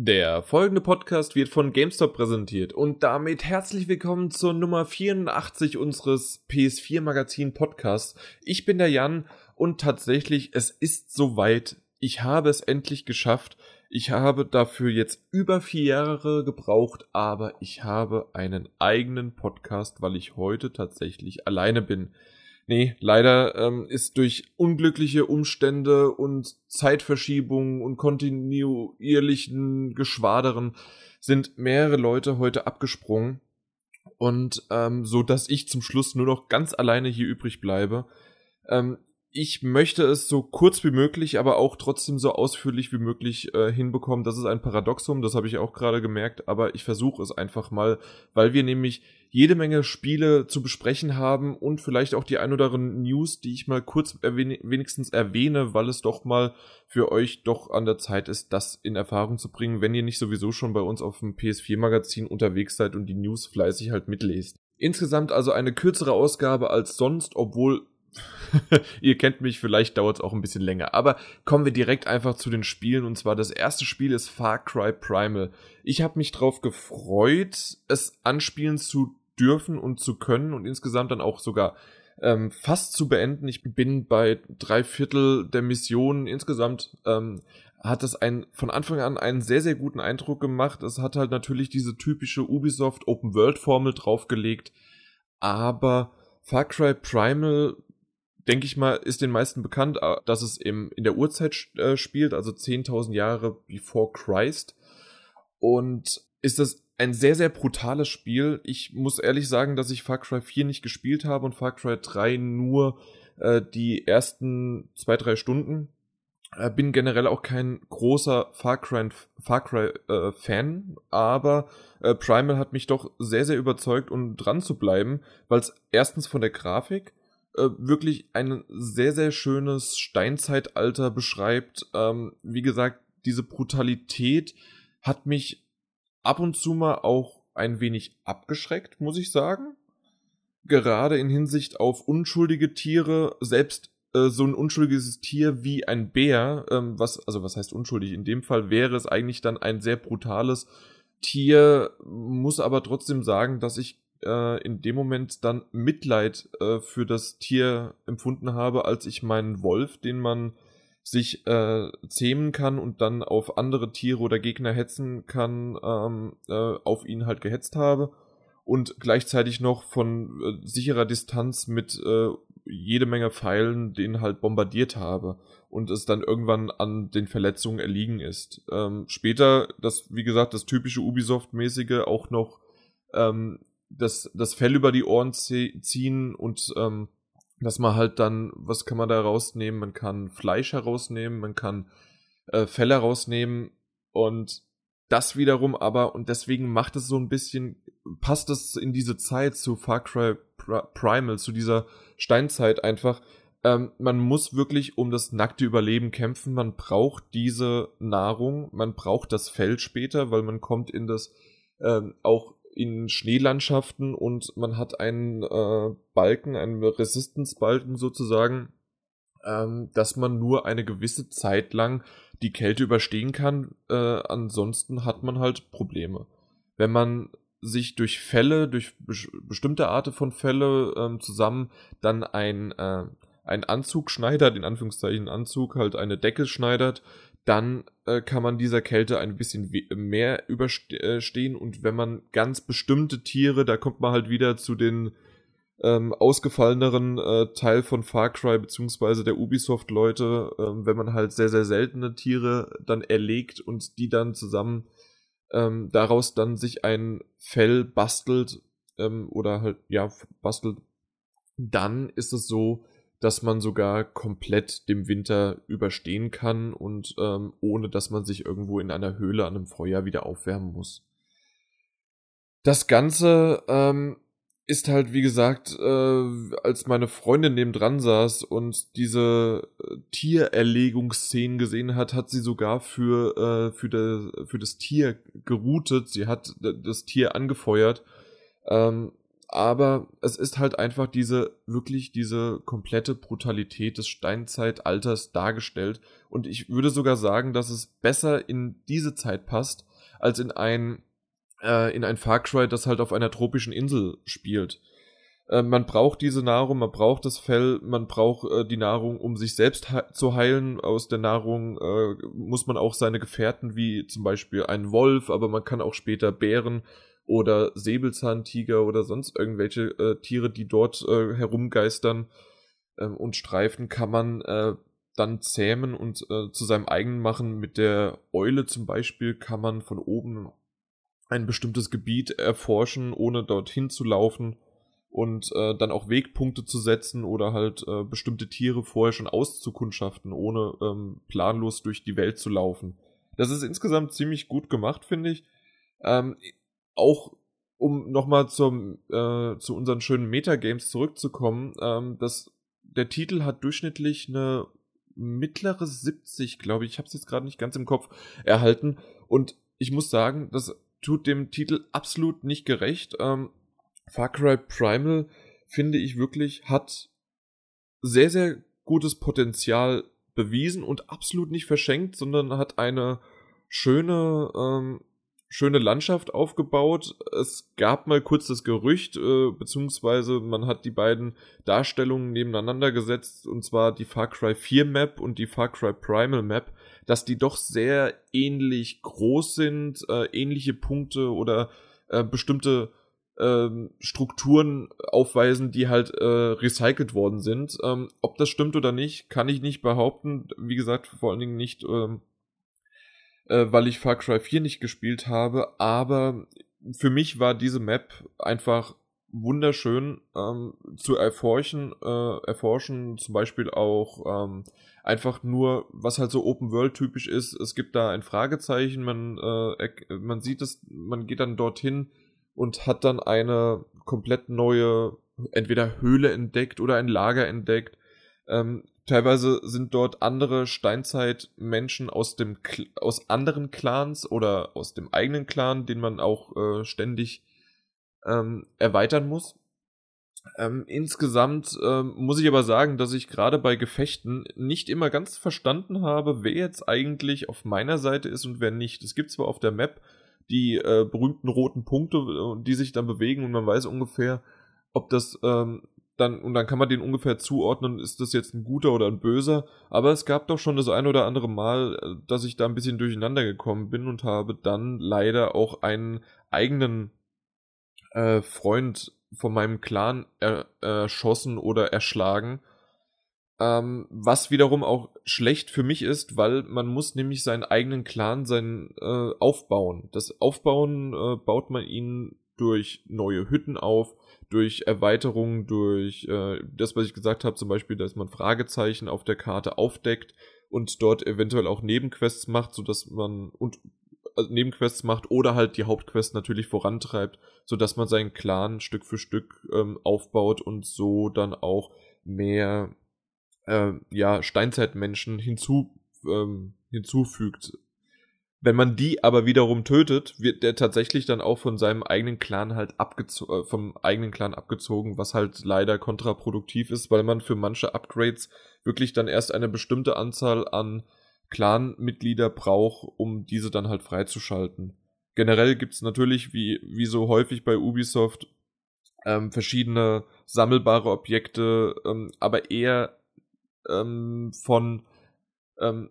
Der folgende Podcast wird von GameStop präsentiert und damit herzlich willkommen zur Nummer 84 unseres PS4 Magazin Podcasts. Ich bin der Jan und tatsächlich, es ist soweit. Ich habe es endlich geschafft. Ich habe dafür jetzt über vier Jahre gebraucht, aber ich habe einen eigenen Podcast, weil ich heute tatsächlich alleine bin. Nee, leider ähm, ist durch unglückliche Umstände und Zeitverschiebungen und kontinuierlichen Geschwaderen sind mehrere Leute heute abgesprungen und ähm, so dass ich zum Schluss nur noch ganz alleine hier übrig bleibe. Ähm, ich möchte es so kurz wie möglich, aber auch trotzdem so ausführlich wie möglich äh, hinbekommen. Das ist ein Paradoxum, das habe ich auch gerade gemerkt, aber ich versuche es einfach mal, weil wir nämlich jede Menge Spiele zu besprechen haben und vielleicht auch die ein oder anderen News, die ich mal kurz erwähne, wenigstens erwähne, weil es doch mal für euch doch an der Zeit ist, das in Erfahrung zu bringen, wenn ihr nicht sowieso schon bei uns auf dem PS4-Magazin unterwegs seid und die News fleißig halt mitlest. Insgesamt also eine kürzere Ausgabe als sonst, obwohl Ihr kennt mich, vielleicht dauert es auch ein bisschen länger. Aber kommen wir direkt einfach zu den Spielen. Und zwar das erste Spiel ist Far Cry Primal. Ich habe mich drauf gefreut, es anspielen zu dürfen und zu können und insgesamt dann auch sogar ähm, fast zu beenden. Ich bin bei drei Viertel der Missionen insgesamt. Ähm, hat es ein, von Anfang an einen sehr, sehr guten Eindruck gemacht. Es hat halt natürlich diese typische Ubisoft Open World Formel draufgelegt. Aber Far Cry Primal denke ich mal, ist den meisten bekannt, dass es im, in der Urzeit äh, spielt, also 10.000 Jahre before Christ. Und ist das ein sehr, sehr brutales Spiel. Ich muss ehrlich sagen, dass ich Far Cry 4 nicht gespielt habe und Far Cry 3 nur äh, die ersten zwei, drei Stunden. Äh, bin generell auch kein großer Far Cry, Far Cry äh, Fan, aber äh, Primal hat mich doch sehr, sehr überzeugt, um dran zu bleiben, weil es erstens von der Grafik äh, wirklich ein sehr, sehr schönes Steinzeitalter beschreibt. Ähm, wie gesagt, diese Brutalität hat mich ab und zu mal auch ein wenig abgeschreckt, muss ich sagen. Gerade in Hinsicht auf unschuldige Tiere, selbst äh, so ein unschuldiges Tier wie ein Bär, ähm, was, also was heißt unschuldig? In dem Fall wäre es eigentlich dann ein sehr brutales Tier, muss aber trotzdem sagen, dass ich äh, in dem Moment dann Mitleid äh, für das Tier empfunden habe, als ich meinen Wolf, den man sich äh, zähmen kann und dann auf andere Tiere oder Gegner hetzen kann, ähm, äh, auf ihn halt gehetzt habe und gleichzeitig noch von äh, sicherer Distanz mit äh, jede Menge Pfeilen den halt bombardiert habe und es dann irgendwann an den Verletzungen erliegen ist. Ähm, später, das, wie gesagt, das typische Ubisoft-mäßige auch noch ähm, das, das Fell über die Ohren ziehen und ähm, dass man halt dann, was kann man da rausnehmen? Man kann Fleisch herausnehmen, man kann äh, Fell herausnehmen und das wiederum aber, und deswegen macht es so ein bisschen, passt es in diese Zeit zu Far Cry Primal, zu dieser Steinzeit einfach. Ähm, man muss wirklich um das nackte Überleben kämpfen, man braucht diese Nahrung, man braucht das Fell später, weil man kommt in das ähm, auch in Schneelandschaften und man hat einen äh, Balken, einen Resistance-Balken sozusagen, ähm, dass man nur eine gewisse Zeit lang die Kälte überstehen kann. Äh, ansonsten hat man halt Probleme. Wenn man sich durch Fälle, durch be bestimmte Arten von Fälle ähm, zusammen dann ein, äh, ein Anzug schneidert, in Anführungszeichen Anzug, halt eine Decke schneidert, dann äh, kann man dieser Kälte ein bisschen mehr überstehen und wenn man ganz bestimmte Tiere, da kommt man halt wieder zu den ähm, ausgefalleneren äh, Teil von Far Cry beziehungsweise der Ubisoft-Leute, ähm, wenn man halt sehr, sehr seltene Tiere dann erlegt und die dann zusammen ähm, daraus dann sich ein Fell bastelt ähm, oder halt, ja, bastelt, dann ist es so, dass man sogar komplett dem Winter überstehen kann und ähm, ohne dass man sich irgendwo in einer Höhle an einem Feuer wieder aufwärmen muss. Das Ganze ähm, ist halt, wie gesagt, äh, als meine Freundin nebendran saß und diese äh, Tiererlegungsszenen gesehen hat, hat sie sogar für, äh, für, de, für das Tier geroutet. Sie hat das Tier angefeuert. Ähm, aber es ist halt einfach diese, wirklich diese komplette Brutalität des Steinzeitalters dargestellt. Und ich würde sogar sagen, dass es besser in diese Zeit passt, als in ein, äh, in ein Far Cry, das halt auf einer tropischen Insel spielt. Äh, man braucht diese Nahrung, man braucht das Fell, man braucht äh, die Nahrung, um sich selbst he zu heilen. Aus der Nahrung äh, muss man auch seine Gefährten, wie zum Beispiel einen Wolf, aber man kann auch später Bären oder Säbelzahntiger oder sonst irgendwelche äh, Tiere, die dort äh, herumgeistern äh, und streifen, kann man äh, dann zähmen und äh, zu seinem eigenen machen. Mit der Eule zum Beispiel kann man von oben ein bestimmtes Gebiet erforschen, ohne dorthin zu laufen und äh, dann auch Wegpunkte zu setzen oder halt äh, bestimmte Tiere vorher schon auszukundschaften, ohne ähm, planlos durch die Welt zu laufen. Das ist insgesamt ziemlich gut gemacht, finde ich. Ähm, auch um nochmal zum äh, zu unseren schönen Metagames zurückzukommen, ähm, das, der Titel hat durchschnittlich eine mittlere 70, glaube ich, ich habe es jetzt gerade nicht ganz im Kopf, erhalten. Und ich muss sagen, das tut dem Titel absolut nicht gerecht. Ähm, Far Cry Primal, finde ich wirklich, hat sehr, sehr gutes Potenzial bewiesen und absolut nicht verschenkt, sondern hat eine schöne ähm, schöne Landschaft aufgebaut. Es gab mal kurz das Gerücht, äh, beziehungsweise man hat die beiden Darstellungen nebeneinander gesetzt, und zwar die Far Cry 4 Map und die Far Cry Primal Map, dass die doch sehr ähnlich groß sind, äh, ähnliche Punkte oder äh, bestimmte ähm, Strukturen aufweisen, die halt äh, recycelt worden sind. Ähm, ob das stimmt oder nicht, kann ich nicht behaupten. Wie gesagt, vor allen Dingen nicht ähm, äh, weil ich Far Cry 4 nicht gespielt habe, aber für mich war diese Map einfach wunderschön ähm, zu erforschen, äh, erforschen, zum Beispiel auch ähm, einfach nur, was halt so Open World typisch ist. Es gibt da ein Fragezeichen, man, äh, man sieht es, man geht dann dorthin und hat dann eine komplett neue, entweder Höhle entdeckt oder ein Lager entdeckt. Ähm, Teilweise sind dort andere Steinzeitmenschen aus dem aus anderen Clans oder aus dem eigenen Clan, den man auch äh, ständig ähm, erweitern muss. Ähm, insgesamt ähm, muss ich aber sagen, dass ich gerade bei Gefechten nicht immer ganz verstanden habe, wer jetzt eigentlich auf meiner Seite ist und wer nicht. Es gibt zwar auf der Map die äh, berühmten roten Punkte, äh, die sich dann bewegen und man weiß ungefähr, ob das ähm, dann, und dann kann man den ungefähr zuordnen, ist das jetzt ein guter oder ein böser. Aber es gab doch schon das ein oder andere Mal, äh, dass ich da ein bisschen durcheinander gekommen bin und habe dann leider auch einen eigenen äh, Freund von meinem Clan er, erschossen oder erschlagen. Ähm, was wiederum auch schlecht für mich ist, weil man muss nämlich seinen eigenen Clan sein äh, aufbauen. Das Aufbauen äh, baut man ihn durch neue Hütten auf, durch Erweiterungen, durch äh, das, was ich gesagt habe, zum Beispiel, dass man Fragezeichen auf der Karte aufdeckt und dort eventuell auch Nebenquests macht, sodass man und also Nebenquests macht oder halt die Hauptquest natürlich vorantreibt, sodass man seinen Clan Stück für Stück ähm, aufbaut und so dann auch mehr äh, ja, Steinzeitmenschen hinzu, ähm, hinzufügt wenn man die aber wiederum tötet, wird der tatsächlich dann auch von seinem eigenen Clan halt abgezogen, äh, vom eigenen Clan abgezogen, was halt leider kontraproduktiv ist, weil man für manche Upgrades wirklich dann erst eine bestimmte Anzahl an Clan-Mitglieder braucht, um diese dann halt freizuschalten. Generell gibt's natürlich, wie, wie so häufig bei Ubisoft, ähm, verschiedene sammelbare Objekte, ähm, aber eher ähm, von ähm,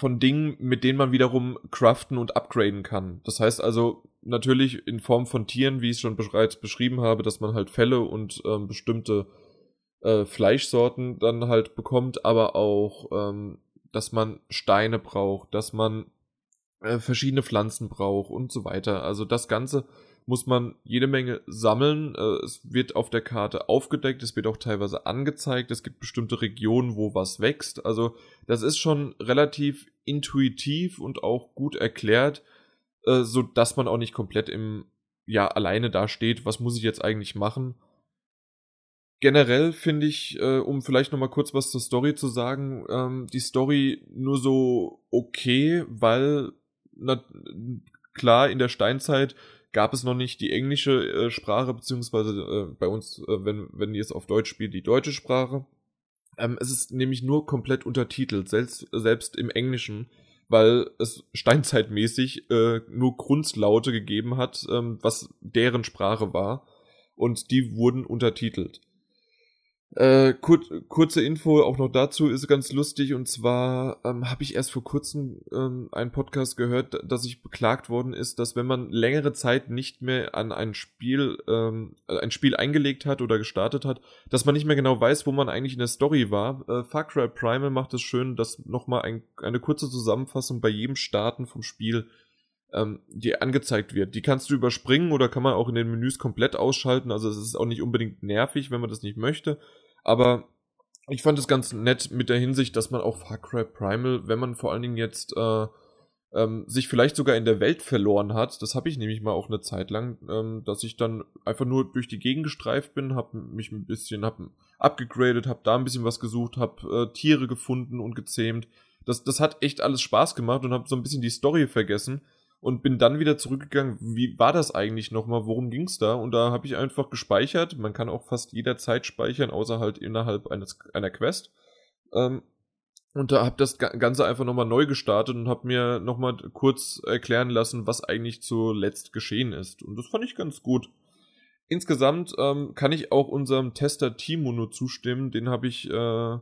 von Dingen, mit denen man wiederum craften und upgraden kann. Das heißt also natürlich in Form von Tieren, wie ich es schon bereits beschrieben habe, dass man halt Felle und ähm, bestimmte äh, Fleischsorten dann halt bekommt, aber auch, ähm, dass man Steine braucht, dass man äh, verschiedene Pflanzen braucht und so weiter. Also das Ganze muss man jede Menge sammeln. Äh, es wird auf der Karte aufgedeckt, es wird auch teilweise angezeigt. Es gibt bestimmte Regionen, wo was wächst. Also das ist schon relativ intuitiv und auch gut erklärt, äh, so dass man auch nicht komplett im ja alleine da steht. Was muss ich jetzt eigentlich machen? Generell finde ich, äh, um vielleicht noch mal kurz was zur Story zu sagen, ähm, die Story nur so okay, weil na, klar in der Steinzeit gab es noch nicht die englische äh, Sprache, beziehungsweise äh, bei uns, äh, wenn, wenn ihr es auf Deutsch spielt, die deutsche Sprache. Ähm, es ist nämlich nur komplett untertitelt, selbst, selbst im Englischen, weil es steinzeitmäßig äh, nur Grundlaute gegeben hat, ähm, was deren Sprache war. Und die wurden untertitelt. Äh, kur kurze Info auch noch dazu ist ganz lustig und zwar ähm, habe ich erst vor kurzem ähm, einen Podcast gehört, dass ich beklagt worden ist, dass wenn man längere Zeit nicht mehr an ein Spiel ähm, ein Spiel eingelegt hat oder gestartet hat, dass man nicht mehr genau weiß, wo man eigentlich in der Story war. Äh, Far Cry Primal macht es schön, dass nochmal ein, eine kurze Zusammenfassung bei jedem Starten vom Spiel ähm, die angezeigt wird. Die kannst du überspringen oder kann man auch in den Menüs komplett ausschalten. Also es ist auch nicht unbedingt nervig, wenn man das nicht möchte. Aber ich fand es ganz nett mit der Hinsicht, dass man auch Far Cry Primal, wenn man vor allen Dingen jetzt äh, ähm, sich vielleicht sogar in der Welt verloren hat, das habe ich nämlich mal auch eine Zeit lang, ähm, dass ich dann einfach nur durch die Gegend gestreift bin, habe mich ein bisschen, habe abgegradet, habe da ein bisschen was gesucht, habe äh, Tiere gefunden und gezähmt. Das, das hat echt alles Spaß gemacht und habe so ein bisschen die Story vergessen und bin dann wieder zurückgegangen, wie war das eigentlich nochmal, worum ging's da? Und da habe ich einfach gespeichert. Man kann auch fast jederzeit speichern, außer halt innerhalb eines, einer Quest. Ähm, und da habe das Ganze einfach nochmal neu gestartet und habe mir nochmal kurz erklären lassen, was eigentlich zuletzt geschehen ist. Und das fand ich ganz gut. Insgesamt ähm, kann ich auch unserem Tester Timo nur zustimmen. Den habe ich, äh,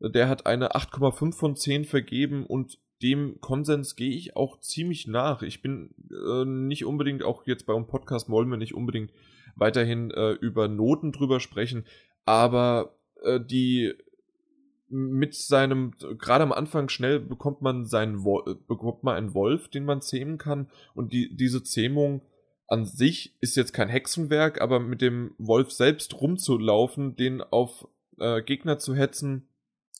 der hat eine 8,5 von 10 vergeben und dem Konsens gehe ich auch ziemlich nach. Ich bin äh, nicht unbedingt, auch jetzt beim Podcast wollen wir nicht unbedingt weiterhin äh, über Noten drüber sprechen, aber äh, die mit seinem, gerade am Anfang schnell bekommt man seinen bekommt man einen Wolf, den man zähmen kann und die, diese Zähmung an sich ist jetzt kein Hexenwerk, aber mit dem Wolf selbst rumzulaufen, den auf äh, Gegner zu hetzen,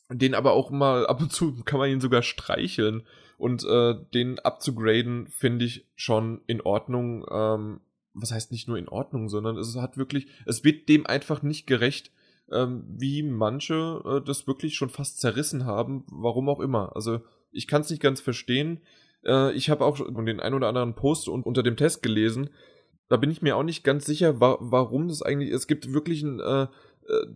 den aber auch mal ab und zu kann man ihn sogar streicheln und äh, den abzugraden finde ich schon in Ordnung. Ähm, was heißt nicht nur in Ordnung, sondern es hat wirklich, es wird dem einfach nicht gerecht, ähm, wie manche äh, das wirklich schon fast zerrissen haben, warum auch immer. Also ich kann es nicht ganz verstehen. Äh, ich habe auch den ein oder anderen Post unter dem Test gelesen. Da bin ich mir auch nicht ganz sicher, wa warum das eigentlich. Es gibt wirklich ein äh,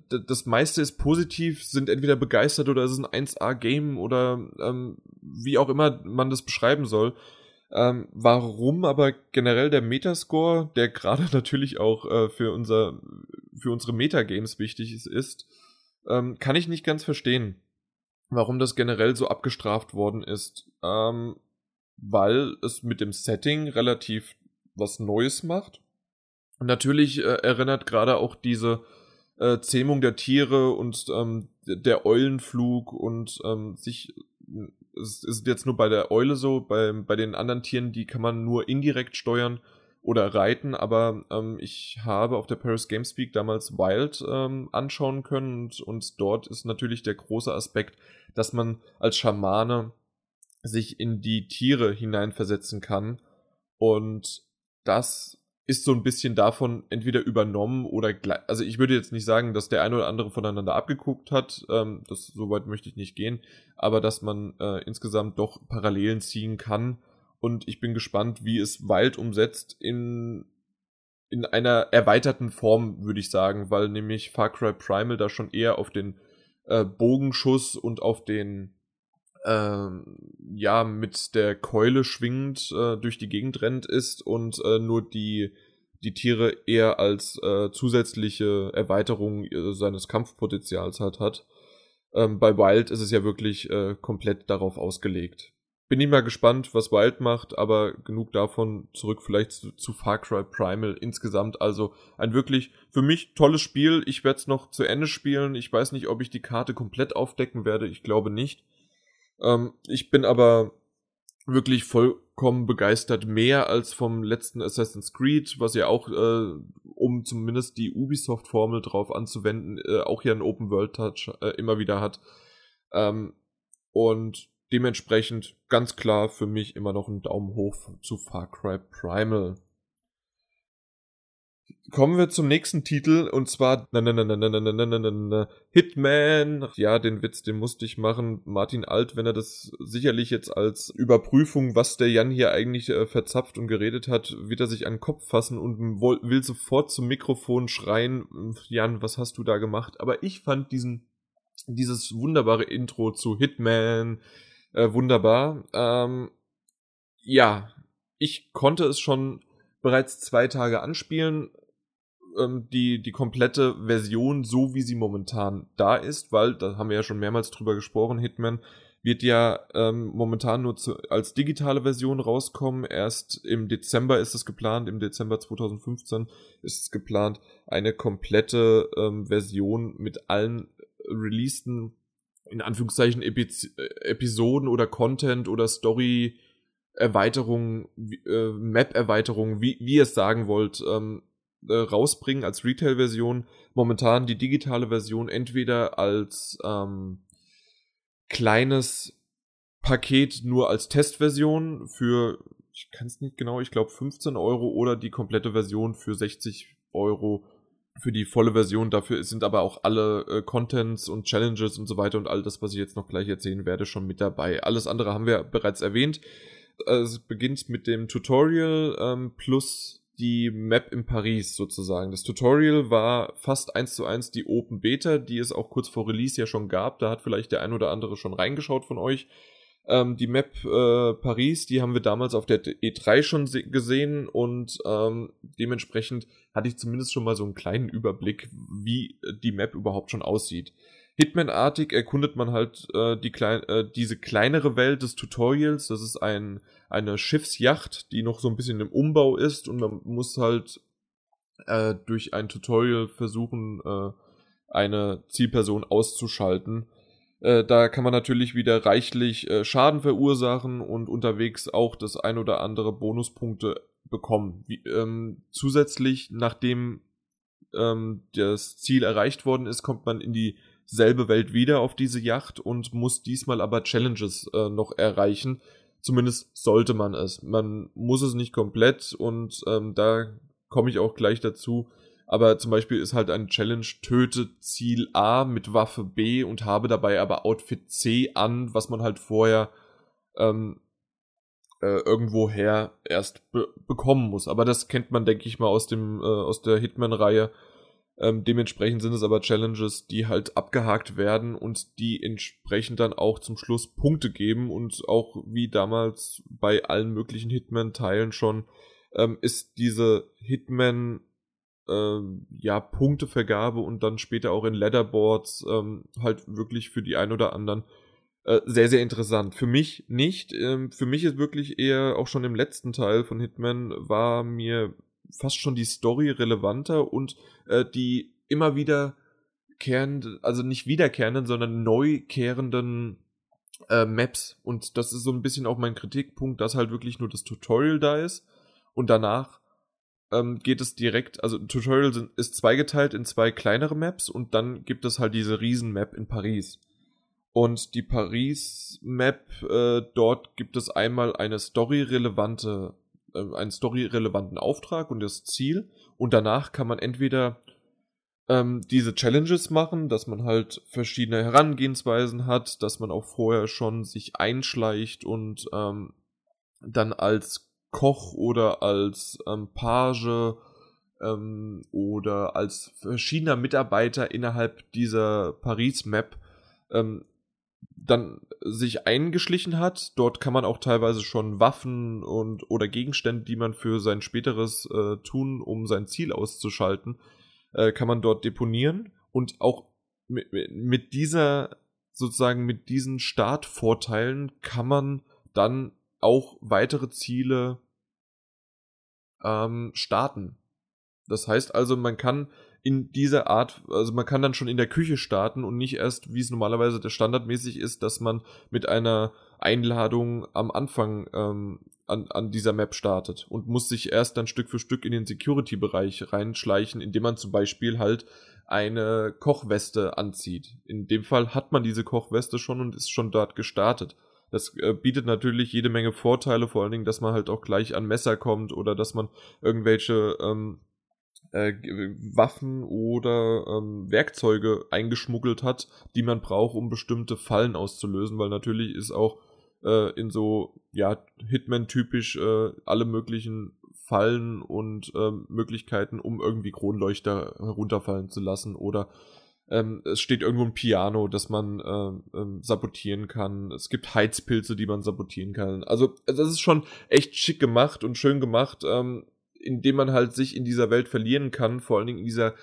das meiste ist positiv, sind entweder begeistert oder es ist ein 1A-Game oder ähm, wie auch immer man das beschreiben soll. Ähm, warum aber generell der Metascore, der gerade natürlich auch äh, für, unser, für unsere Metagames wichtig ist, ist ähm, kann ich nicht ganz verstehen, warum das generell so abgestraft worden ist. Ähm, weil es mit dem Setting relativ was Neues macht. Und natürlich äh, erinnert gerade auch diese äh, Zähmung der Tiere und ähm, der Eulenflug und ähm, sich es ist jetzt nur bei der Eule so, bei, bei den anderen Tieren, die kann man nur indirekt steuern oder reiten, aber ähm, ich habe auf der Paris Games Week damals Wild ähm, anschauen können und, und dort ist natürlich der große Aspekt, dass man als Schamane sich in die Tiere hineinversetzen kann und das ist so ein bisschen davon entweder übernommen oder also ich würde jetzt nicht sagen, dass der eine oder andere voneinander abgeguckt hat, ähm, das so weit möchte ich nicht gehen, aber dass man äh, insgesamt doch Parallelen ziehen kann. Und ich bin gespannt, wie es Wild umsetzt in in einer erweiterten Form, würde ich sagen, weil nämlich Far Cry Primal da schon eher auf den äh, Bogenschuss und auf den ähm, ja, mit der Keule schwingend äh, durch die Gegend rennt ist und äh, nur die, die Tiere eher als äh, zusätzliche Erweiterung äh, seines Kampfpotenzials hat. hat. Ähm, bei Wild ist es ja wirklich äh, komplett darauf ausgelegt. Bin ich mal gespannt, was Wild macht, aber genug davon zurück vielleicht zu, zu Far Cry Primal insgesamt. Also ein wirklich für mich tolles Spiel. Ich werde es noch zu Ende spielen. Ich weiß nicht, ob ich die Karte komplett aufdecken werde. Ich glaube nicht. Ähm, ich bin aber wirklich vollkommen begeistert, mehr als vom letzten Assassin's Creed, was ja auch, äh, um zumindest die Ubisoft-Formel drauf anzuwenden, äh, auch hier einen Open-World-Touch äh, immer wieder hat. Ähm, und dementsprechend ganz klar für mich immer noch ein Daumen hoch zu Far Cry Primal. Kommen wir zum nächsten Titel und zwar Hitman. Ja, den Witz, den musste ich machen. Martin Alt, wenn er das sicherlich jetzt als Überprüfung, was der Jan hier eigentlich äh, verzapft und geredet hat, wird er sich an den Kopf fassen und will sofort zum Mikrofon schreien. Jan, was hast du da gemacht? Aber ich fand diesen, dieses wunderbare Intro zu Hitman äh, wunderbar. Ähm, ja, ich konnte es schon bereits zwei Tage anspielen ähm, die, die komplette Version, so wie sie momentan da ist, weil, da haben wir ja schon mehrmals drüber gesprochen, Hitman wird ja ähm, momentan nur zu, als digitale Version rauskommen. Erst im Dezember ist es geplant, im Dezember 2015 ist es geplant, eine komplette ähm, Version mit allen releaseden, in Anführungszeichen, Epiz Episoden oder Content oder Story Erweiterungen, äh, Map-Erweiterungen, wie, wie ihr es sagen wollt, ähm, äh, rausbringen als Retail-Version. Momentan die digitale Version entweder als ähm, kleines Paket nur als Testversion für, ich kann es nicht genau, ich glaube 15 Euro oder die komplette Version für 60 Euro für die volle Version. Dafür sind aber auch alle äh, Contents und Challenges und so weiter und all das, was ich jetzt noch gleich erzählen werde, schon mit dabei. Alles andere haben wir bereits erwähnt. es beginnt mit dem Tutorial ähm, plus die Map in Paris sozusagen. Das Tutorial war fast eins zu eins die Open Beta, die es auch kurz vor Release ja schon gab. Da hat vielleicht der ein oder andere schon reingeschaut von euch. Ähm, die Map äh, Paris, die haben wir damals auf der E3 schon gesehen und ähm, dementsprechend hatte ich zumindest schon mal so einen kleinen Überblick, wie die Map überhaupt schon aussieht. Hitman-artig erkundet man halt äh, die klein, äh, diese kleinere Welt des Tutorials. Das ist ein, eine Schiffsjacht, die noch so ein bisschen im Umbau ist und man muss halt äh, durch ein Tutorial versuchen, äh, eine Zielperson auszuschalten. Äh, da kann man natürlich wieder reichlich äh, Schaden verursachen und unterwegs auch das ein oder andere Bonuspunkte bekommen. Wie, ähm, zusätzlich, nachdem ähm, das Ziel erreicht worden ist, kommt man in die selbe Welt wieder auf diese Yacht und muss diesmal aber Challenges äh, noch erreichen. Zumindest sollte man es. Man muss es nicht komplett und ähm, da komme ich auch gleich dazu. Aber zum Beispiel ist halt ein Challenge, töte Ziel A mit Waffe B und habe dabei aber Outfit C an, was man halt vorher ähm, äh, irgendwoher erst be bekommen muss. Aber das kennt man, denke ich mal, aus dem äh, aus der Hitman-Reihe. Ähm, dementsprechend sind es aber Challenges, die halt abgehakt werden und die entsprechend dann auch zum Schluss Punkte geben und auch wie damals bei allen möglichen Hitman-Teilen schon ähm, ist diese Hitman ähm, ja Punktevergabe und dann später auch in Leaderboards ähm, halt wirklich für die ein oder anderen äh, sehr, sehr interessant. Für mich nicht. Ähm, für mich ist wirklich eher auch schon im letzten Teil von Hitman war mir fast schon die Story relevanter und äh, die immer wieder kehrenden, also nicht wiederkehrenden, sondern neukehrenden äh, Maps. Und das ist so ein bisschen auch mein Kritikpunkt, dass halt wirklich nur das Tutorial da ist und danach ähm, geht es direkt, also Tutorial sind, ist zweigeteilt in zwei kleinere Maps und dann gibt es halt diese Riesen-Map in Paris. Und die Paris-Map, äh, dort gibt es einmal eine storyrelevante äh, einen storyrelevanten Auftrag und das Ziel. Und danach kann man entweder ähm, diese Challenges machen, dass man halt verschiedene Herangehensweisen hat, dass man auch vorher schon sich einschleicht und ähm, dann als Koch oder als ähm, Page ähm, oder als verschiedener Mitarbeiter innerhalb dieser Paris-Map ähm, dann sich eingeschlichen hat. Dort kann man auch teilweise schon Waffen und oder Gegenstände, die man für sein späteres äh, tun, um sein Ziel auszuschalten, äh, kann man dort deponieren und auch mit, mit dieser sozusagen mit diesen Startvorteilen kann man dann auch weitere Ziele ähm, starten. Das heißt also, man kann in dieser Art, also man kann dann schon in der Küche starten und nicht erst, wie es normalerweise der standardmäßig ist, dass man mit einer Einladung am Anfang ähm, an, an dieser Map startet und muss sich erst dann Stück für Stück in den Security-Bereich reinschleichen, indem man zum Beispiel halt eine Kochweste anzieht. In dem Fall hat man diese Kochweste schon und ist schon dort gestartet. Das äh, bietet natürlich jede Menge Vorteile, vor allen Dingen, dass man halt auch gleich an Messer kommt oder dass man irgendwelche ähm, äh, Waffen oder ähm, Werkzeuge eingeschmuggelt hat, die man braucht, um bestimmte Fallen auszulösen, weil natürlich ist auch äh, in so, ja, Hitman-typisch äh, alle möglichen Fallen und äh, Möglichkeiten, um irgendwie Kronleuchter herunterfallen zu lassen oder ähm, es steht irgendwo ein Piano, das man äh, äh, sabotieren kann. Es gibt Heizpilze, die man sabotieren kann. Also das ist schon echt schick gemacht und schön gemacht, ähm, indem man halt sich in dieser Welt verlieren kann. Vor allen Dingen in dieser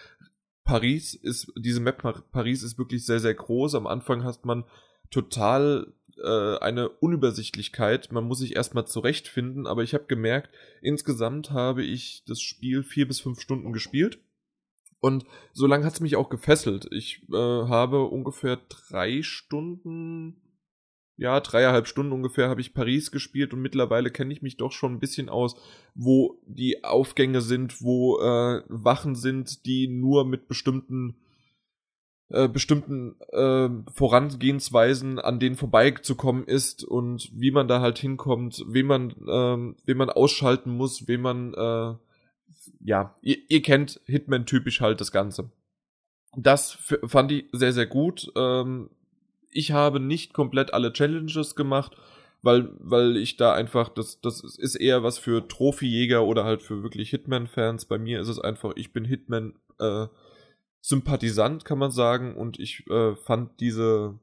Paris ist, diese Map Paris ist wirklich sehr, sehr groß. Am Anfang hat man total äh, eine Unübersichtlichkeit. Man muss sich erstmal zurechtfinden, aber ich habe gemerkt, insgesamt habe ich das Spiel vier bis fünf Stunden gespielt und so lange hat es mich auch gefesselt. Ich äh, habe ungefähr drei Stunden, ja, dreieinhalb Stunden ungefähr habe ich Paris gespielt und mittlerweile kenne ich mich doch schon ein bisschen aus, wo die Aufgänge sind, wo äh, Wachen sind, die nur mit bestimmten äh, bestimmten äh, Vorangehensweisen an denen vorbeizukommen ist und wie man da halt hinkommt, wen man, äh, wen man ausschalten muss, wen man äh, ja, ihr, ihr kennt Hitman typisch halt das Ganze. Das fand ich sehr, sehr gut. Ähm, ich habe nicht komplett alle Challenges gemacht, weil, weil ich da einfach, das, das ist eher was für Trophyjäger oder halt für wirklich Hitman-Fans. Bei mir ist es einfach, ich bin Hitman äh, Sympathisant, kann man sagen, und ich äh, fand diese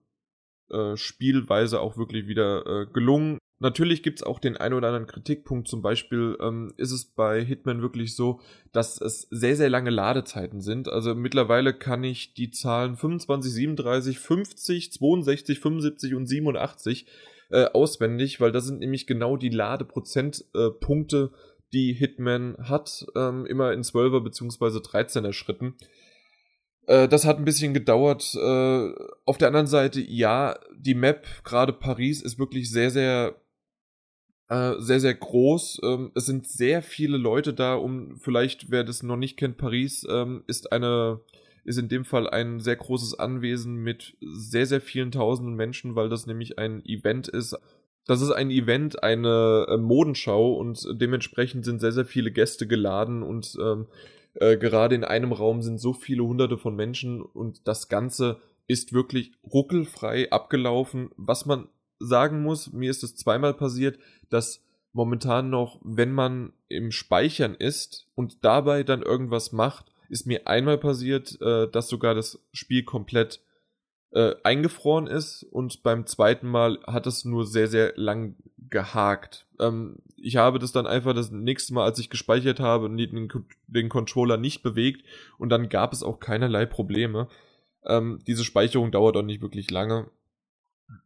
äh, Spielweise auch wirklich wieder äh, gelungen. Natürlich gibt es auch den ein oder anderen Kritikpunkt. Zum Beispiel ähm, ist es bei Hitman wirklich so, dass es sehr, sehr lange Ladezeiten sind. Also mittlerweile kann ich die Zahlen 25, 37, 50, 62, 75 und 87 äh, auswendig, weil das sind nämlich genau die Ladeprozentpunkte, äh, die Hitman hat, ähm, immer in 12er bzw. 13er Schritten. Äh, das hat ein bisschen gedauert. Äh, auf der anderen Seite, ja, die Map, gerade Paris, ist wirklich sehr, sehr äh, sehr, sehr groß. Ähm, es sind sehr viele Leute da, um vielleicht, wer das noch nicht kennt, Paris ähm, ist eine, ist in dem Fall ein sehr großes Anwesen mit sehr, sehr vielen tausenden Menschen, weil das nämlich ein Event ist. Das ist ein Event, eine äh, Modenschau und dementsprechend sind sehr, sehr viele Gäste geladen und ähm, äh, gerade in einem Raum sind so viele hunderte von Menschen und das Ganze ist wirklich ruckelfrei abgelaufen, was man sagen muss, mir ist es zweimal passiert, dass momentan noch, wenn man im Speichern ist und dabei dann irgendwas macht, ist mir einmal passiert, äh, dass sogar das Spiel komplett äh, eingefroren ist und beim zweiten Mal hat es nur sehr, sehr lang gehakt. Ähm, ich habe das dann einfach das nächste Mal, als ich gespeichert habe, den, den Controller nicht bewegt und dann gab es auch keinerlei Probleme. Ähm, diese Speicherung dauert auch nicht wirklich lange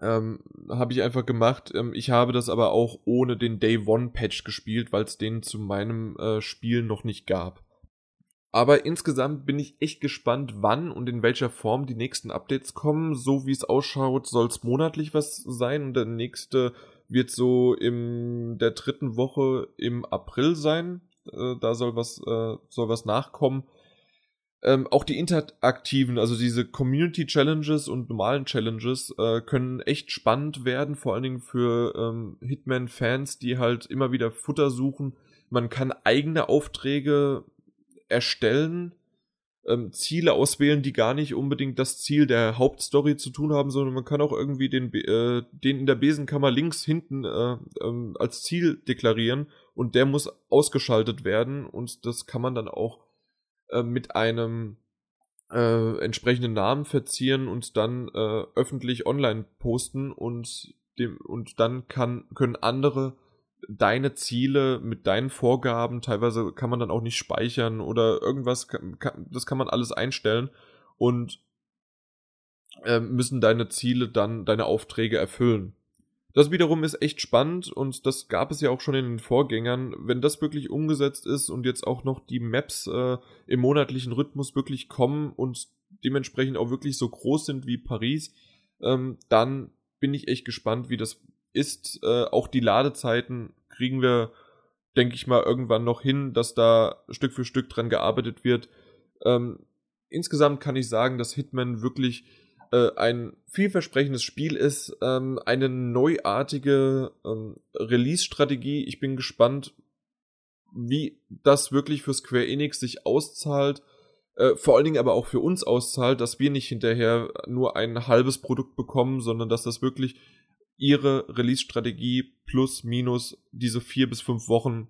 ähm, habe ich einfach gemacht. Ähm, ich habe das aber auch ohne den Day One Patch gespielt, weil es den zu meinem äh, Spiel noch nicht gab. Aber insgesamt bin ich echt gespannt, wann und in welcher Form die nächsten Updates kommen. So wie es ausschaut, soll es monatlich was sein und der nächste wird so in der dritten Woche im April sein. Äh, da soll was, äh, soll was nachkommen. Ähm, auch die interaktiven, also diese Community Challenges und normalen Challenges äh, können echt spannend werden, vor allen Dingen für ähm, Hitman-Fans, die halt immer wieder Futter suchen. Man kann eigene Aufträge erstellen, ähm, Ziele auswählen, die gar nicht unbedingt das Ziel der Hauptstory zu tun haben, sondern man kann auch irgendwie den, äh, den in der Besenkammer links hinten äh, ähm, als Ziel deklarieren und der muss ausgeschaltet werden und das kann man dann auch äh, mit einem äh, entsprechenden Namen verzieren und dann äh, öffentlich online posten und dem und dann kann können andere deine Ziele mit deinen Vorgaben, teilweise kann man dann auch nicht speichern oder irgendwas, kann, das kann man alles einstellen und äh, müssen deine Ziele dann, deine Aufträge erfüllen. Das wiederum ist echt spannend und das gab es ja auch schon in den Vorgängern. Wenn das wirklich umgesetzt ist und jetzt auch noch die Maps äh, im monatlichen Rhythmus wirklich kommen und dementsprechend auch wirklich so groß sind wie Paris, ähm, dann bin ich echt gespannt, wie das ist. Äh, auch die Ladezeiten kriegen wir, denke ich mal, irgendwann noch hin, dass da Stück für Stück dran gearbeitet wird. Ähm, insgesamt kann ich sagen, dass Hitman wirklich äh, ein vielversprechendes Spiel ist, ähm, eine neuartige ähm, Release-Strategie. Ich bin gespannt, wie das wirklich für Square Enix sich auszahlt, äh, vor allen Dingen aber auch für uns auszahlt, dass wir nicht hinterher nur ein halbes Produkt bekommen, sondern dass das wirklich ihre Release-Strategie plus minus diese vier bis fünf Wochen,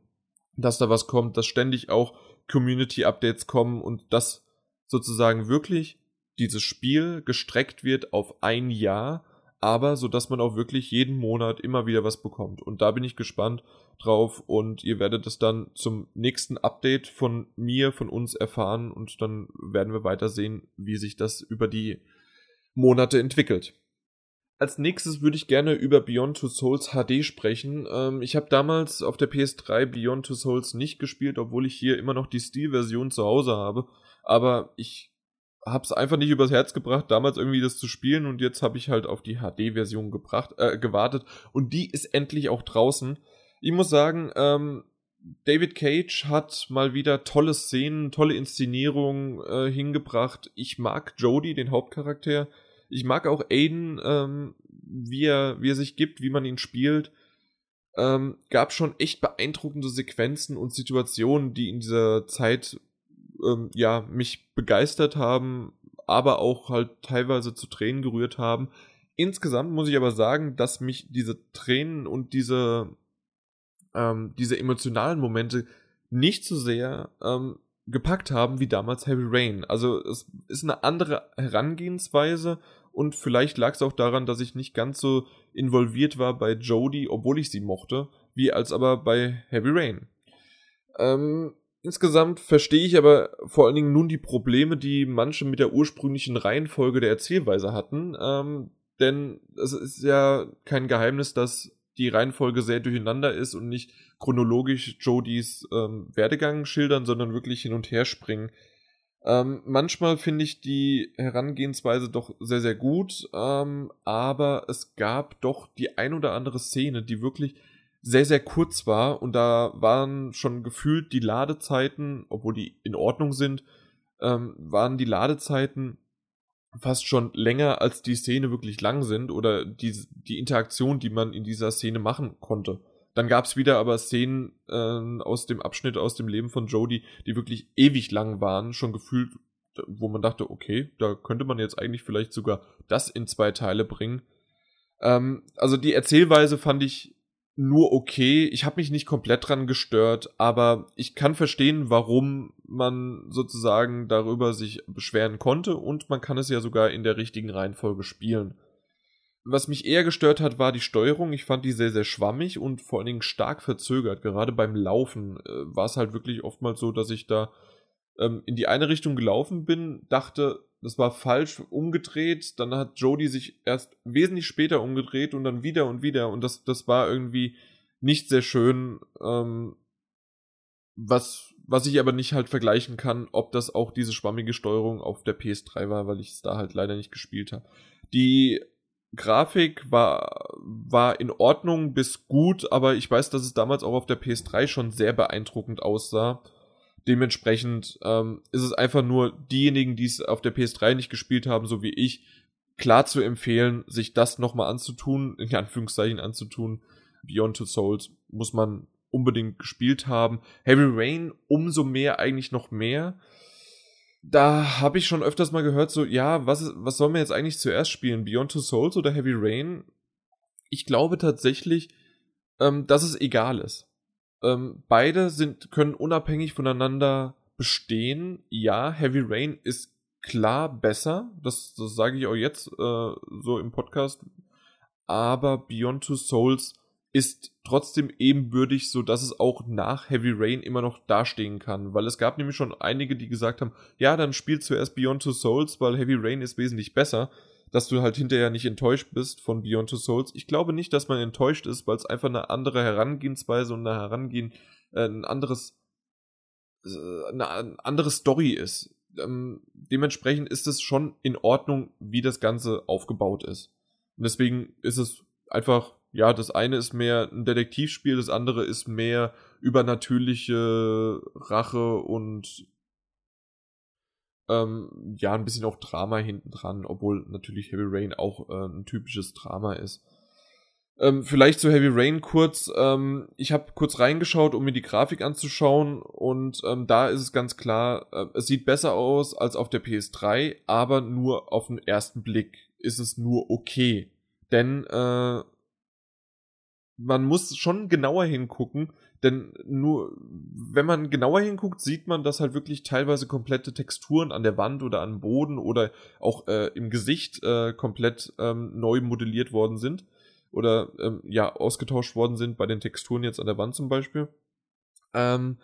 dass da was kommt, dass ständig auch Community-Updates kommen und dass sozusagen wirklich dieses Spiel gestreckt wird auf ein Jahr, aber so dass man auch wirklich jeden Monat immer wieder was bekommt. Und da bin ich gespannt drauf und ihr werdet es dann zum nächsten Update von mir, von uns erfahren und dann werden wir weiter sehen, wie sich das über die Monate entwickelt. Als nächstes würde ich gerne über Beyond Two Souls HD sprechen. Ähm, ich habe damals auf der PS3 Beyond Two Souls nicht gespielt, obwohl ich hier immer noch die Steel-Version zu Hause habe. Aber ich habe es einfach nicht übers Herz gebracht, damals irgendwie das zu spielen und jetzt habe ich halt auf die HD-Version gebracht, äh, gewartet und die ist endlich auch draußen. Ich muss sagen, ähm, David Cage hat mal wieder tolle Szenen, tolle Inszenierungen äh, hingebracht. Ich mag Jodie, den Hauptcharakter. Ich mag auch Aiden, ähm, wie, er, wie er sich gibt, wie man ihn spielt. Ähm, gab schon echt beeindruckende Sequenzen und Situationen, die in dieser Zeit ähm, ja, mich begeistert haben, aber auch halt teilweise zu Tränen gerührt haben. Insgesamt muss ich aber sagen, dass mich diese Tränen und diese, ähm, diese emotionalen Momente nicht so sehr ähm, gepackt haben wie damals Heavy Rain. Also es ist eine andere Herangehensweise und vielleicht lag es auch daran, dass ich nicht ganz so involviert war bei Jodie, obwohl ich sie mochte, wie als aber bei Heavy Rain. Ähm, Insgesamt verstehe ich aber vor allen Dingen nun die Probleme, die manche mit der ursprünglichen Reihenfolge der Erzählweise hatten. Ähm, denn es ist ja kein Geheimnis, dass die Reihenfolge sehr durcheinander ist und nicht chronologisch Jodies ähm, Werdegang schildern, sondern wirklich hin und her springen. Ähm, manchmal finde ich die Herangehensweise doch sehr, sehr gut, ähm, aber es gab doch die ein oder andere Szene, die wirklich sehr, sehr kurz war und da waren schon gefühlt die Ladezeiten, obwohl die in Ordnung sind, ähm, waren die Ladezeiten fast schon länger, als die Szene wirklich lang sind oder die, die Interaktion, die man in dieser Szene machen konnte. Dann gab es wieder aber Szenen äh, aus dem Abschnitt aus dem Leben von Jodie, die wirklich ewig lang waren, schon gefühlt, wo man dachte, okay, da könnte man jetzt eigentlich vielleicht sogar das in zwei Teile bringen. Ähm, also die Erzählweise fand ich nur okay. Ich habe mich nicht komplett dran gestört, aber ich kann verstehen, warum man sozusagen darüber sich beschweren konnte und man kann es ja sogar in der richtigen Reihenfolge spielen. Was mich eher gestört hat, war die Steuerung. Ich fand die sehr, sehr schwammig und vor allen Dingen stark verzögert. Gerade beim Laufen äh, war es halt wirklich oftmals so, dass ich da ähm, in die eine Richtung gelaufen bin, dachte, das war falsch umgedreht. Dann hat Jodie sich erst wesentlich später umgedreht und dann wieder und wieder. Und das, das war irgendwie nicht sehr schön. Ähm, was, was ich aber nicht halt vergleichen kann, ob das auch diese schwammige Steuerung auf der PS3 war, weil ich es da halt leider nicht gespielt habe. Die Grafik war, war in Ordnung bis gut, aber ich weiß, dass es damals auch auf der PS3 schon sehr beeindruckend aussah. Dementsprechend ähm, ist es einfach nur diejenigen, die es auf der PS3 nicht gespielt haben, so wie ich, klar zu empfehlen, sich das nochmal anzutun, in Anführungszeichen anzutun. Beyond Two Souls muss man unbedingt gespielt haben. Heavy Rain umso mehr, eigentlich noch mehr. Da habe ich schon öfters mal gehört, so, ja, was, ist, was soll man jetzt eigentlich zuerst spielen? Beyond Two Souls oder Heavy Rain? Ich glaube tatsächlich, ähm, dass es egal ist. Ähm, beide sind, können unabhängig voneinander bestehen. Ja, Heavy Rain ist klar besser. Das, das sage ich auch jetzt äh, so im Podcast. Aber Beyond Two Souls ist trotzdem ebenbürtig, so dass es auch nach Heavy Rain immer noch dastehen kann. Weil es gab nämlich schon einige, die gesagt haben, ja, dann spiel zuerst Beyond Two Souls, weil Heavy Rain ist wesentlich besser dass du halt hinterher nicht enttäuscht bist von Beyond Two Souls. Ich glaube nicht, dass man enttäuscht ist, weil es einfach eine andere Herangehensweise und eine Herangehen, äh, ein anderes, äh, eine, eine andere Story ist. Ähm, dementsprechend ist es schon in Ordnung, wie das Ganze aufgebaut ist. Und deswegen ist es einfach, ja, das eine ist mehr ein Detektivspiel, das andere ist mehr übernatürliche Rache und ähm, ja, ein bisschen auch Drama hinten dran, obwohl natürlich Heavy Rain auch äh, ein typisches Drama ist. Ähm, vielleicht zu Heavy Rain kurz. Ähm, ich habe kurz reingeschaut, um mir die Grafik anzuschauen und ähm, da ist es ganz klar, äh, es sieht besser aus als auf der PS3, aber nur auf den ersten Blick ist es nur okay. Denn äh, man muss schon genauer hingucken, denn nur wenn man genauer hinguckt, sieht man, dass halt wirklich teilweise komplette Texturen an der Wand oder am Boden oder auch äh, im Gesicht äh, komplett ähm, neu modelliert worden sind oder ähm, ja ausgetauscht worden sind bei den Texturen jetzt an der Wand zum Beispiel. Ähm,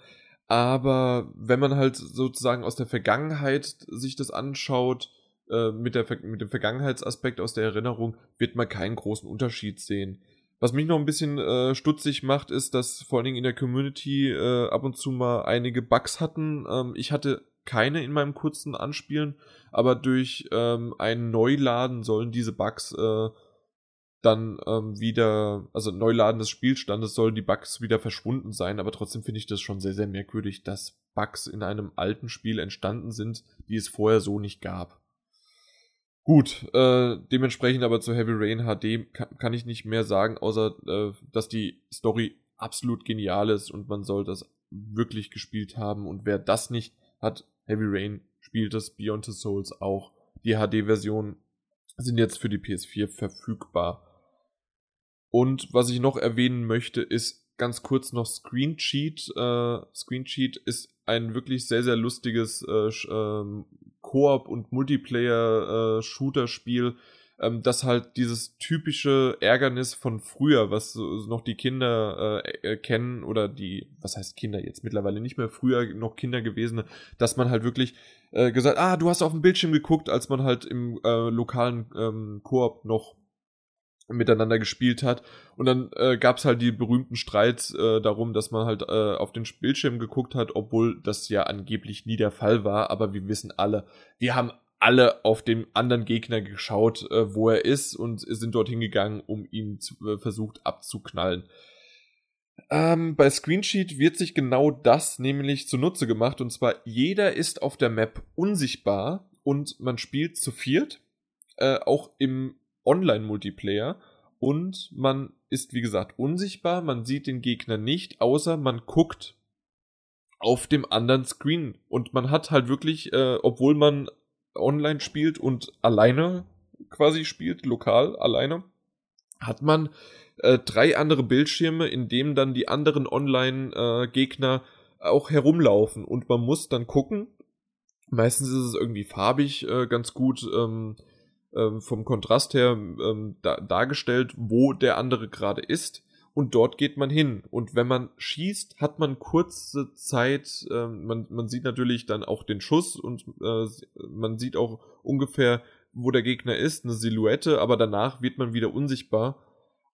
aber wenn man halt sozusagen aus der Vergangenheit sich das anschaut, äh, mit, der, mit dem Vergangenheitsaspekt aus der Erinnerung, wird man keinen großen Unterschied sehen. Was mich noch ein bisschen äh, stutzig macht, ist, dass vor allen Dingen in der Community äh, ab und zu mal einige Bugs hatten. Ähm, ich hatte keine in meinem kurzen Anspielen, aber durch ähm, ein Neuladen sollen diese Bugs äh, dann ähm, wieder, also Neuladen des Spielstandes sollen die Bugs wieder verschwunden sein, aber trotzdem finde ich das schon sehr, sehr merkwürdig, dass Bugs in einem alten Spiel entstanden sind, die es vorher so nicht gab. Gut, äh, dementsprechend aber zu Heavy Rain HD kann, kann ich nicht mehr sagen, außer äh, dass die Story absolut genial ist und man soll das wirklich gespielt haben. Und wer das nicht hat, Heavy Rain spielt das Beyond the Souls auch. Die HD-Version sind jetzt für die PS4 verfügbar. Und was ich noch erwähnen möchte, ist ganz kurz noch Screen Cheat. Äh, Screen Cheat ist ein wirklich sehr, sehr lustiges äh, ähm, Koop- und Multiplayer-Shooter-Spiel, äh, ähm, das halt dieses typische Ärgernis von früher, was noch die Kinder äh, kennen oder die, was heißt Kinder jetzt mittlerweile nicht mehr, früher noch Kinder gewesen, dass man halt wirklich äh, gesagt, ah, du hast auf dem Bildschirm geguckt, als man halt im äh, lokalen ähm, Koop noch miteinander gespielt hat. Und dann äh, gab es halt die berühmten Streits äh, darum, dass man halt äh, auf den Bildschirm geguckt hat, obwohl das ja angeblich nie der Fall war. Aber wir wissen alle, wir haben alle auf den anderen Gegner geschaut, äh, wo er ist und sind dorthin gegangen, um ihn zu, äh, versucht abzuknallen. Ähm, bei Screensheet wird sich genau das nämlich zunutze gemacht und zwar jeder ist auf der Map unsichtbar und man spielt zu viert, äh, auch im Online-Multiplayer und man ist, wie gesagt, unsichtbar, man sieht den Gegner nicht, außer man guckt auf dem anderen Screen und man hat halt wirklich, äh, obwohl man online spielt und alleine quasi spielt, lokal alleine, hat man äh, drei andere Bildschirme, in denen dann die anderen Online-Gegner äh, auch herumlaufen und man muss dann gucken. Meistens ist es irgendwie farbig äh, ganz gut ähm, ähm, vom Kontrast her ähm, da, dargestellt, wo der andere gerade ist. Und dort geht man hin. Und wenn man schießt, hat man kurze Zeit, äh, man, man sieht natürlich dann auch den Schuss und äh, man sieht auch ungefähr, wo der Gegner ist, eine Silhouette, aber danach wird man wieder unsichtbar.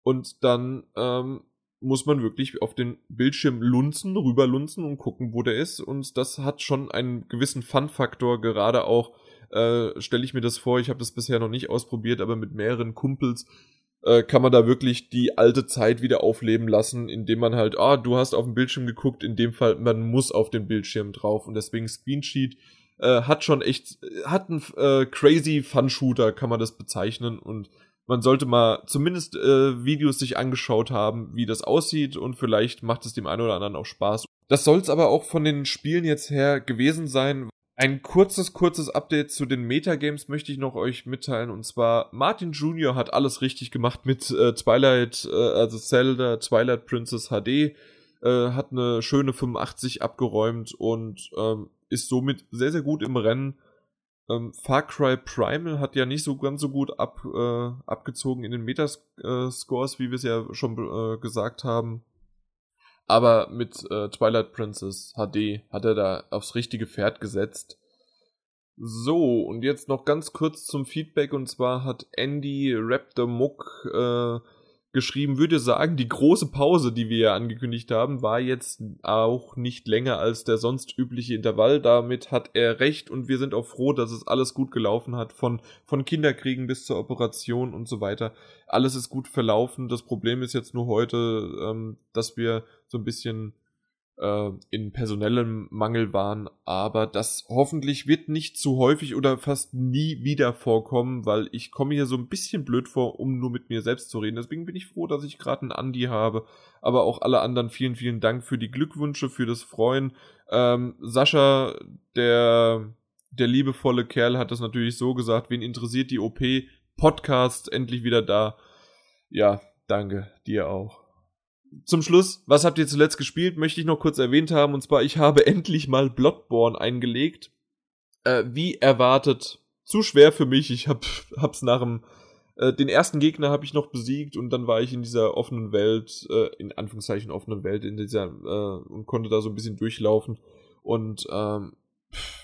Und dann ähm, muss man wirklich auf den Bildschirm lunzen, rüberlunzen und gucken, wo der ist. Und das hat schon einen gewissen Fun-Faktor, gerade auch äh, stelle ich mir das vor, ich habe das bisher noch nicht ausprobiert, aber mit mehreren Kumpels äh, kann man da wirklich die alte Zeit wieder aufleben lassen, indem man halt, ah, du hast auf den Bildschirm geguckt, in dem Fall, man muss auf den Bildschirm drauf und deswegen Screensheet äh, hat schon echt, hat einen äh, crazy Fun-Shooter, kann man das bezeichnen und man sollte mal zumindest äh, Videos sich angeschaut haben, wie das aussieht und vielleicht macht es dem einen oder anderen auch Spaß. Das soll es aber auch von den Spielen jetzt her gewesen sein. Ein kurzes, kurzes Update zu den Metagames möchte ich noch euch mitteilen. Und zwar, Martin Jr. hat alles richtig gemacht mit äh, Twilight, äh, also Zelda, Twilight Princess HD. Äh, hat eine schöne 85 abgeräumt und ähm, ist somit sehr, sehr gut im Rennen. Ähm, Far Cry Primal hat ja nicht so ganz so gut ab, äh, abgezogen in den Metascores, wie wir es ja schon äh, gesagt haben. Aber mit äh, Twilight Princess HD hat er da aufs richtige Pferd gesetzt. So, und jetzt noch ganz kurz zum Feedback. Und zwar hat Andy Raptor Muck äh, geschrieben, würde sagen, die große Pause, die wir ja angekündigt haben, war jetzt auch nicht länger als der sonst übliche Intervall. Damit hat er recht und wir sind auch froh, dass es alles gut gelaufen hat, von, von Kinderkriegen bis zur Operation und so weiter. Alles ist gut verlaufen. Das Problem ist jetzt nur heute, ähm, dass wir so ein bisschen äh, in personellem Mangel waren, aber das hoffentlich wird nicht zu häufig oder fast nie wieder vorkommen, weil ich komme hier so ein bisschen blöd vor, um nur mit mir selbst zu reden. Deswegen bin ich froh, dass ich gerade einen Andi habe, aber auch alle anderen vielen, vielen Dank für die Glückwünsche, für das Freuen. Ähm, Sascha, der, der liebevolle Kerl, hat das natürlich so gesagt, wen interessiert die OP? Podcast endlich wieder da. Ja, danke, dir auch zum Schluss, was habt ihr zuletzt gespielt, möchte ich noch kurz erwähnt haben. Und zwar, ich habe endlich mal Bloodborne eingelegt. Äh, wie erwartet, zu schwer für mich. Ich hab, hab's nach dem, äh, den ersten Gegner habe ich noch besiegt und dann war ich in dieser offenen Welt, äh, in Anführungszeichen offenen Welt, in dieser, äh, und konnte da so ein bisschen durchlaufen. Und ähm,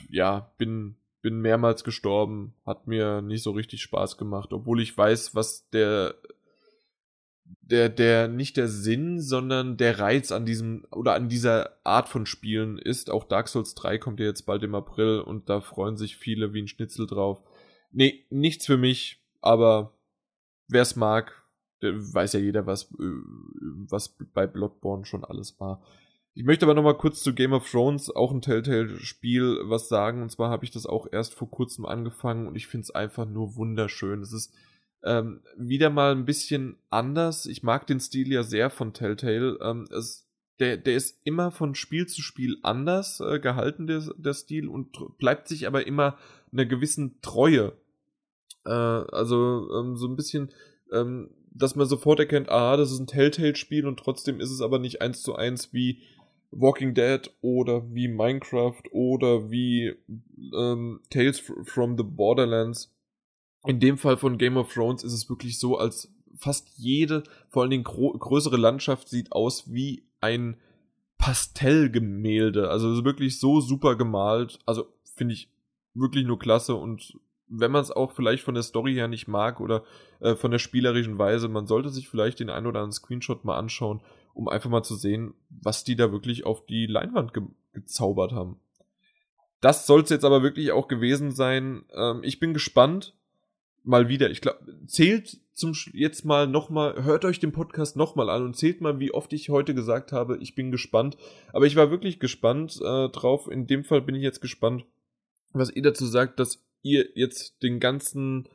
ja, bin, bin mehrmals gestorben, hat mir nicht so richtig Spaß gemacht, obwohl ich weiß, was der der, der, nicht der Sinn, sondern der Reiz an diesem oder an dieser Art von Spielen ist. Auch Dark Souls 3 kommt ja jetzt bald im April und da freuen sich viele wie ein Schnitzel drauf. Nee, nichts für mich, aber wer es mag, weiß ja jeder, was, äh, was bei Bloodborne schon alles war. Ich möchte aber nochmal kurz zu Game of Thrones, auch ein Telltale-Spiel, was sagen. Und zwar habe ich das auch erst vor kurzem angefangen und ich finde es einfach nur wunderschön. Es ist ähm, wieder mal ein bisschen anders. Ich mag den Stil ja sehr von Telltale. Ähm, es, der, der ist immer von Spiel zu Spiel anders äh, gehalten, der, der Stil, und bleibt sich aber immer einer gewissen Treue. Äh, also ähm, so ein bisschen, ähm, dass man sofort erkennt, ah, das ist ein Telltale-Spiel und trotzdem ist es aber nicht eins zu eins wie Walking Dead oder wie Minecraft oder wie ähm, Tales from the Borderlands in dem Fall von Game of Thrones ist es wirklich so, als fast jede, vor allen Dingen größere Landschaft sieht aus wie ein Pastellgemälde. Also wirklich so super gemalt. Also finde ich wirklich nur klasse und wenn man es auch vielleicht von der Story her nicht mag oder äh, von der spielerischen Weise, man sollte sich vielleicht den ein oder anderen Screenshot mal anschauen, um einfach mal zu sehen, was die da wirklich auf die Leinwand ge gezaubert haben. Das soll es jetzt aber wirklich auch gewesen sein. Ähm, ich bin gespannt, mal wieder, ich glaube, zählt zum jetzt mal nochmal, hört euch den Podcast nochmal an und zählt mal, wie oft ich heute gesagt habe, ich bin gespannt. Aber ich war wirklich gespannt äh, drauf. In dem Fall bin ich jetzt gespannt, was ihr dazu sagt, dass ihr jetzt den ganzen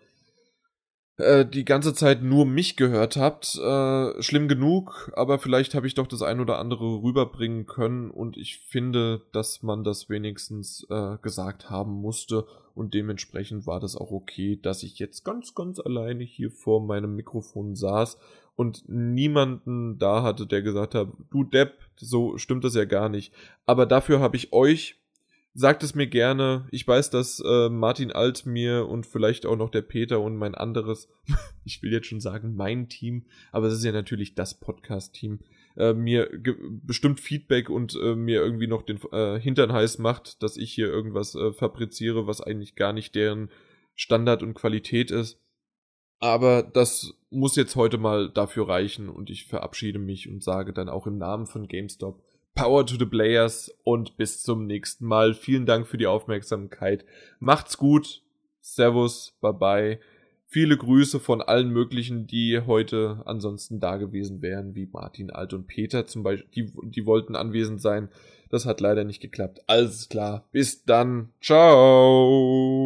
äh, die ganze Zeit nur mich gehört habt. Äh, schlimm genug, aber vielleicht habe ich doch das ein oder andere rüberbringen können und ich finde, dass man das wenigstens äh, gesagt haben musste und dementsprechend war das auch okay, dass ich jetzt ganz, ganz alleine hier vor meinem Mikrofon saß und niemanden da hatte, der gesagt hat, du Depp, so stimmt das ja gar nicht. Aber dafür habe ich euch sagt es mir gerne. Ich weiß, dass äh, Martin Alt mir und vielleicht auch noch der Peter und mein anderes, ich will jetzt schon sagen, mein Team, aber es ist ja natürlich das Podcast-Team, äh, mir bestimmt Feedback und äh, mir irgendwie noch den äh, Hintern heiß macht, dass ich hier irgendwas äh, fabriziere, was eigentlich gar nicht deren Standard und Qualität ist. Aber das muss jetzt heute mal dafür reichen und ich verabschiede mich und sage dann auch im Namen von GameStop Power to the Players und bis zum nächsten Mal. Vielen Dank für die Aufmerksamkeit. Macht's gut. Servus, bye bye. Viele Grüße von allen möglichen, die heute ansonsten da gewesen wären, wie Martin Alt und Peter zum Beispiel. Die, die wollten anwesend sein. Das hat leider nicht geklappt. Alles klar. Bis dann. Ciao.